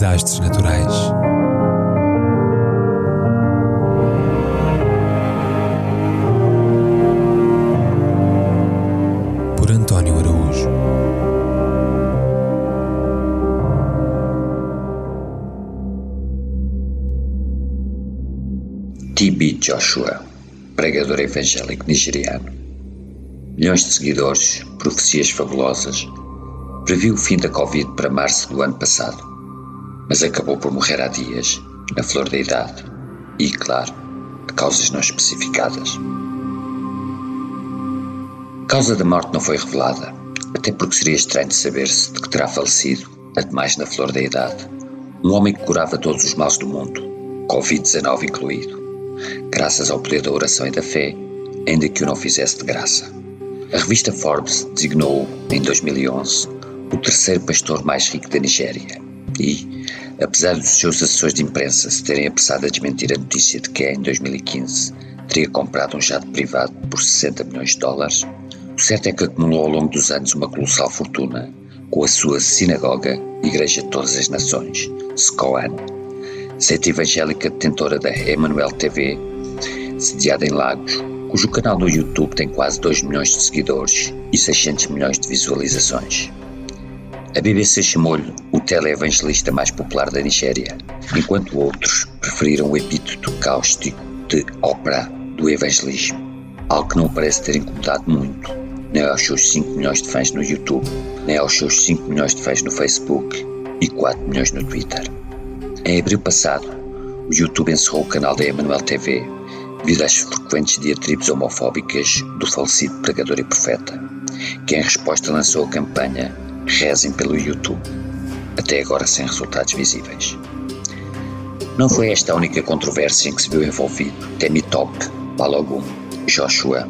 Desastres naturais. Por António Araújo. T.B. Joshua, pregador evangélico nigeriano. Milhões de seguidores, profecias fabulosas, previu o fim da Covid para março do ano passado, mas acabou por morrer há dias, na flor da idade, e, claro, a causas não especificadas. A causa da morte não foi revelada, até porque seria estranho saber-se de que terá falecido, ademais na flor da idade, um homem que curava todos os males do mundo, Covid-19 incluído, graças ao poder da oração e da fé, ainda que o não fizesse de graça. A revista Forbes designou-o, em 2011, o terceiro pastor mais rico da Nigéria. E, apesar dos seus assessores de imprensa se terem apressado a desmentir a notícia de que, em 2015, teria comprado um jato privado por 60 milhões de dólares, o certo é que acumulou ao longo dos anos uma colossal fortuna com a sua sinagoga Igreja de Todas as Nações, SCOAN, sede evangélica detentora da Emmanuel TV, sediada em Lagos, cujo canal no YouTube tem quase 2 milhões de seguidores e 600 milhões de visualizações. A BBC chamou-lhe o televangelista mais popular da Nigéria, enquanto outros preferiram o epíteto cáustico de ópera do evangelismo, algo que não parece ter incomodado muito, nem aos seus 5 milhões de fãs no YouTube, nem aos seus 5 milhões de fãs no Facebook e 4 milhões no Twitter. Em abril passado, o YouTube encerrou o canal da Emmanuel TV devido às frequentes diatribes homofóbicas do falecido pregador e profeta, que em resposta lançou a campanha Rezem pelo YouTube, até agora sem resultados visíveis. Não foi esta a única controvérsia em que se viu envolvido Temitop Balogun Joshua,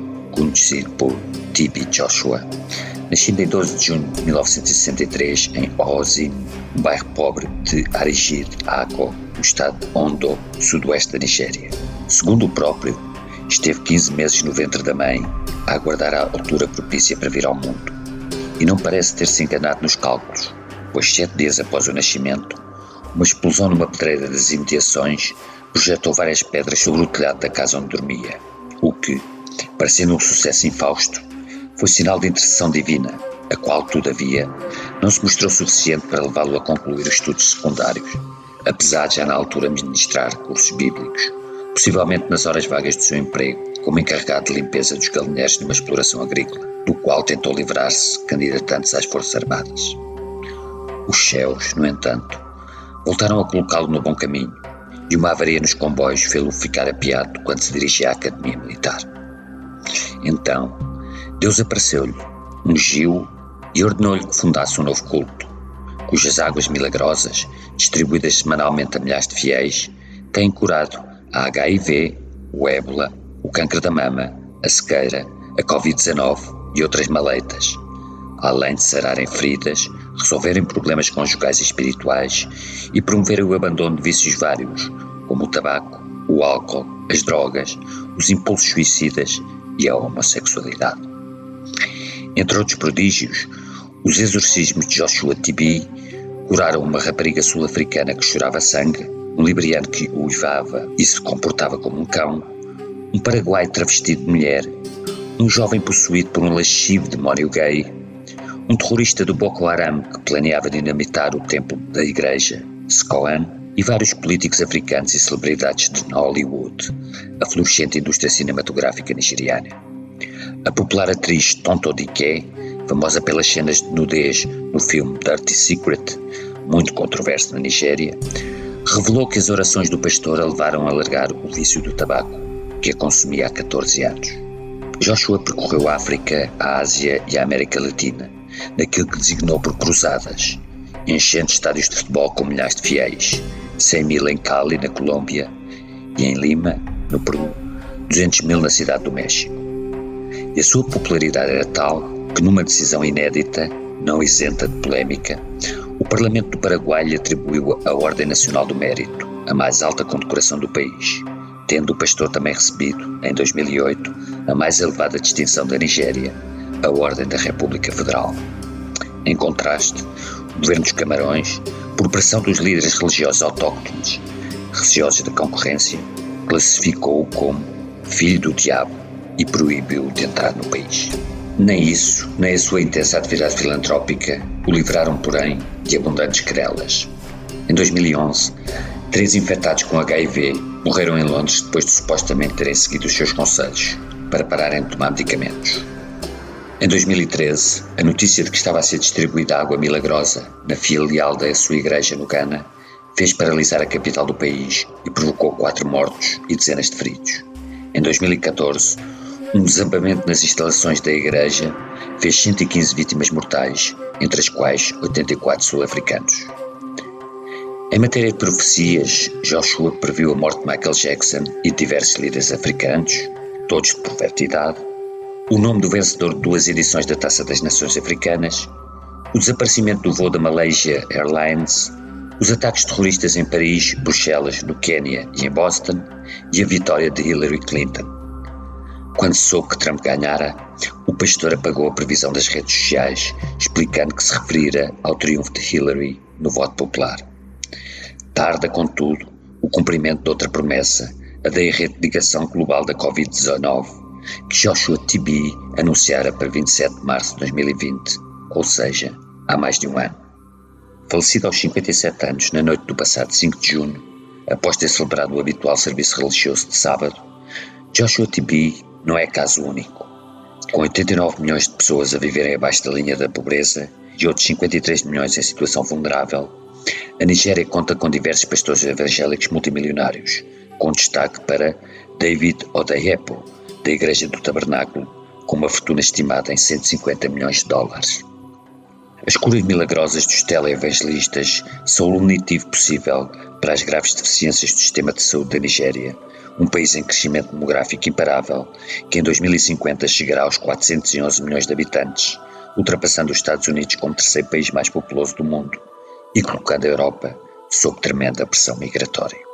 por Tibi Joshua, nascido em 12 de junho de 1963 em Ohozin, um bairro pobre de Arigid, Ako, no estado Ondo, sudoeste da Nigéria. Segundo o próprio, esteve 15 meses no ventre da mãe a aguardar a altura propícia para vir ao mundo. E não parece ter se enganado nos cálculos, pois sete dias após o nascimento, uma explosão numa pedreira das imediações projetou várias pedras sobre o telhado da casa onde dormia, o que, parecendo um sucesso infausto, foi sinal de intercessão divina, a qual, todavia, não se mostrou suficiente para levá-lo a concluir os estudos secundários, apesar de já na altura ministrar cursos bíblicos, possivelmente nas horas vagas do seu emprego, como encarregado de limpeza dos galinheiros numa exploração agrícola, do qual tentou livrar-se candidatando-se às Forças Armadas. Os céus, no entanto, voltaram a colocá-lo no bom caminho, e uma avaria nos comboios fê-lo ficar apiado quando se dirigia à Academia Militar. Então, Deus apareceu-lhe, ungiu-o e ordenou-lhe que fundasse um novo culto, cujas águas milagrosas, distribuídas semanalmente a milhares de fiéis, têm curado a HIV, o ébola, o câncer da mama, a sequeira, a Covid-19 e outras maleitas, além de sararem feridas, resolverem problemas conjugais e espirituais e promoverem o abandono de vícios vários, como o tabaco, o álcool, as drogas, os impulsos suicidas e a homossexualidade. Entre outros prodígios, os exorcismos de Joshua Tibi curaram uma rapariga sul-africana que chorava sangue, um liberiano que uivava e se comportava como um cão, um paraguai travestido de mulher, um jovem possuído por um lascivo demónio gay, um terrorista do Boko Haram que planeava dinamitar o templo da igreja, Skoan, e vários políticos africanos e celebridades de Hollywood, a florescente indústria cinematográfica nigeriana. A popular atriz Tonto Dike, famosa pelas cenas de nudez no filme Dirty Secret, muito controverso na Nigéria, revelou que as orações do pastor a levaram a largar o vício do tabaco, que a consumia há 14 anos. Joshua percorreu a África, a Ásia e a América Latina, naquilo que designou por cruzadas, enchendo estádios de futebol com milhares de fiéis, 100 mil em Cali, na Colômbia, e em Lima, no Peru, 200 mil na Cidade do México. E a sua popularidade era tal que, numa decisão inédita, não isenta de polémica, o Parlamento do Paraguai lhe atribuiu a Ordem Nacional do Mérito, a mais alta condecoração do país, tendo o pastor também recebido, em 2008, a mais elevada distinção da Nigéria, a Ordem da República Federal. Em contraste, o governo dos Camarões, por pressão dos líderes religiosos autóctones, religiosos da concorrência, classificou-o como filho do diabo e proibiu-o de entrar no país. Nem isso, nem a sua intensa atividade filantrópica o livraram, porém, de abundantes querelas. Em 2011, três infectados com HIV morreram em Londres depois de supostamente terem seguido os seus conselhos para pararem de tomar medicamentos. Em 2013, a notícia de que estava a ser distribuída água milagrosa na filial da sua igreja no Ghana fez paralisar a capital do país e provocou quatro mortos e dezenas de feridos. Em 2014, um desabamento nas instalações da igreja fez 115 vítimas mortais, entre as quais 84 sul-africanos. Em matéria de profecias, Joshua previu a morte de Michael Jackson e de diversos líderes africanos, todos por idade, o nome do vencedor de duas edições da Taça das Nações Africanas, o desaparecimento do voo da Malaysia Airlines, os ataques terroristas em Paris, Bruxelas, no Quênia e em Boston e a vitória de Hillary Clinton. Quando soube que Trump ganhara, o pastor apagou a previsão das redes sociais, explicando que se referira ao triunfo de Hillary no voto popular. Tarda, contudo, o cumprimento de outra promessa, a da erradicação global da Covid-19, que Joshua Tibi anunciara para 27 de março de 2020, ou seja, há mais de um ano. Falecido aos 57 anos na noite do passado 5 de junho, após ter celebrado o habitual serviço religioso de sábado, Joshua Tibi não é caso único. Com 89 milhões de pessoas a viverem abaixo da linha da pobreza e outros 53 milhões em situação vulnerável, a Nigéria conta com diversos pastores evangélicos multimilionários, com destaque para David Odeyepo, da Igreja do Tabernáculo, com uma fortuna estimada em 150 milhões de dólares. As curas milagrosas dos teleevangelistas são o unitivo possível para as graves deficiências do sistema de saúde da Nigéria, um país em crescimento demográfico imparável, que em 2050 chegará aos 411 milhões de habitantes, ultrapassando os Estados Unidos como terceiro país mais populoso do mundo e colocando a Europa sob tremenda pressão migratória.